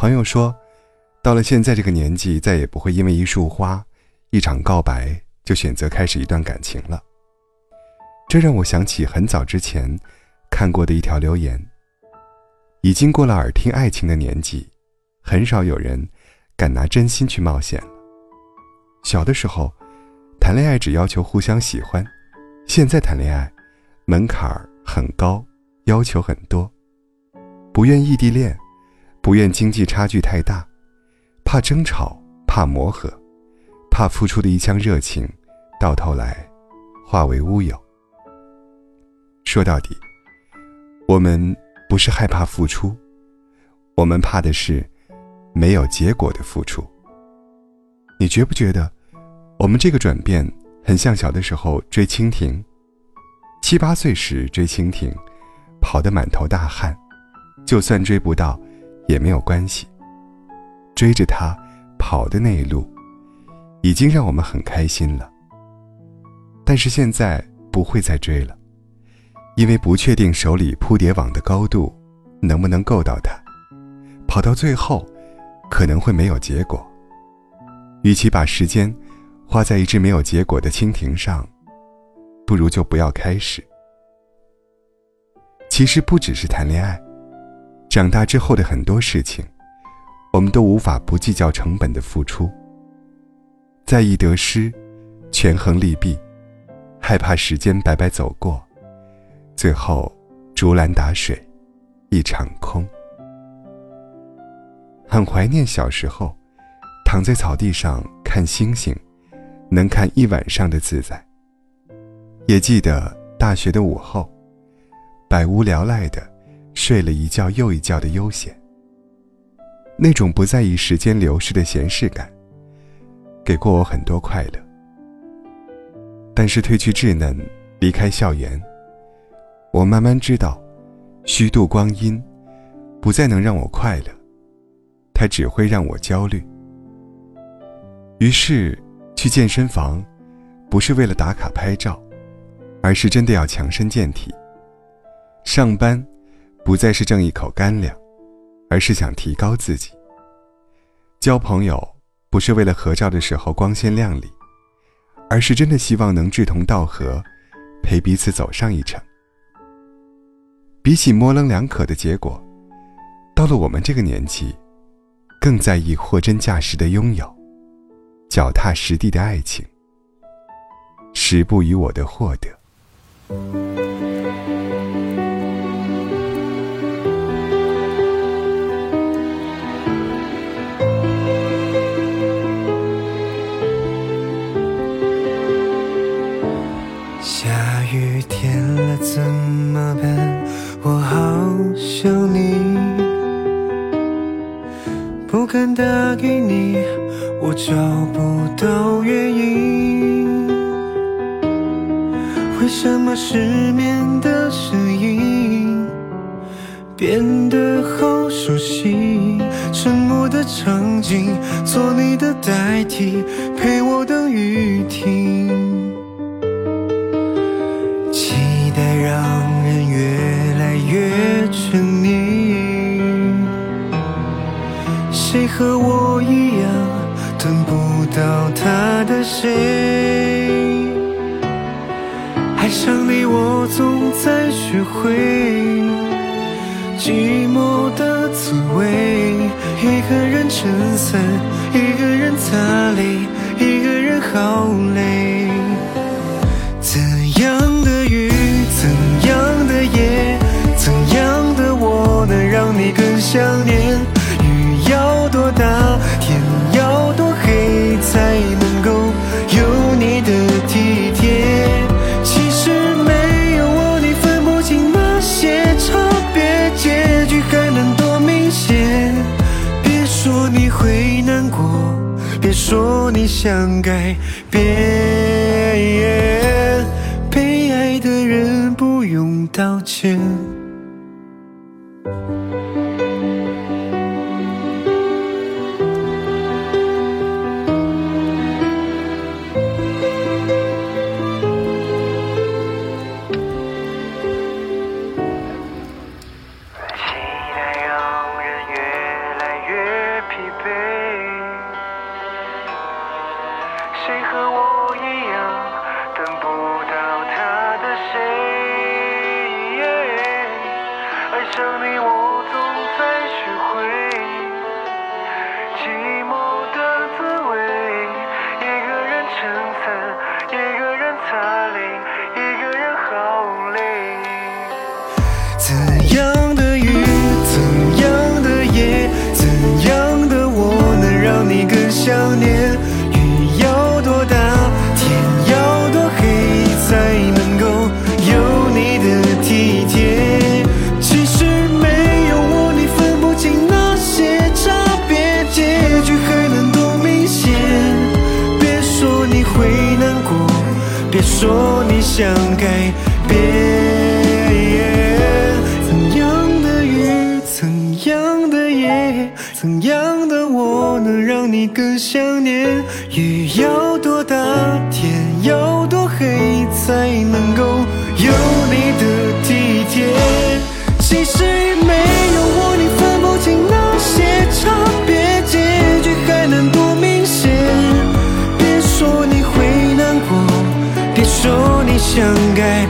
朋友说，到了现在这个年纪，再也不会因为一束花、一场告白就选择开始一段感情了。这让我想起很早之前看过的一条留言：已经过了耳听爱情的年纪，很少有人敢拿真心去冒险了。小的时候，谈恋爱只要求互相喜欢；现在谈恋爱，门槛很高，要求很多，不愿异地恋，不愿经济差距太大，怕争吵，怕磨合，怕付出的一腔热情，到头来化为乌有。说到底，我们不是害怕付出，我们怕的是没有结果的付出。你觉不觉得，我们这个转变很像小的时候追蜻蜓？七八岁时追蜻蜓，跑得满头大汗，就算追不到，也没有关系。追着它跑的那一路，已经让我们很开心了。但是现在不会再追了。因为不确定手里扑蝶网的高度能不能够到它，跑到最后可能会没有结果。与其把时间花在一只没有结果的蜻蜓上，不如就不要开始。其实不只是谈恋爱，长大之后的很多事情，我们都无法不计较成本的付出，在意得失，权衡利弊，害怕时间白白走过。最后，竹篮打水，一场空。很怀念小时候，躺在草地上看星星，能看一晚上的自在。也记得大学的午后，百无聊赖的睡了一觉又一觉的悠闲。那种不在意时间流逝的闲适感，给过我很多快乐。但是褪去稚嫩，离开校园。我慢慢知道，虚度光阴，不再能让我快乐，它只会让我焦虑。于是，去健身房，不是为了打卡拍照，而是真的要强身健体。上班，不再是挣一口干粮，而是想提高自己。交朋友，不是为了合照的时候光鲜亮丽，而是真的希望能志同道合，陪彼此走上一程。比起模棱两可的结果，到了我们这个年纪，更在意货真价实的拥有，脚踏实地的爱情，时不与我的获得。敢打给你，我找不到原因。为什么失眠的声音变得好熟悉？沉默的场景，做你的代替，陪我等雨停。和我一样等不到他的谁？爱上你，我总在学会寂寞的滋味。一个人撑伞，一个人擦泪，一个人好累。说你想改变，被爱的人不用道歉。怎样的雨怎样的夜怎样的我能让你更想念雨要多大天要多黑才能够有你的体贴其实没有我你分不清那些差别结局还能多明显别说你会难过别说你想改变能让你更想念雨要多大天要多黑才能够有你的体贴。其实没有我你分不清那些差别结局还能多明显。别说你会难过别说你想改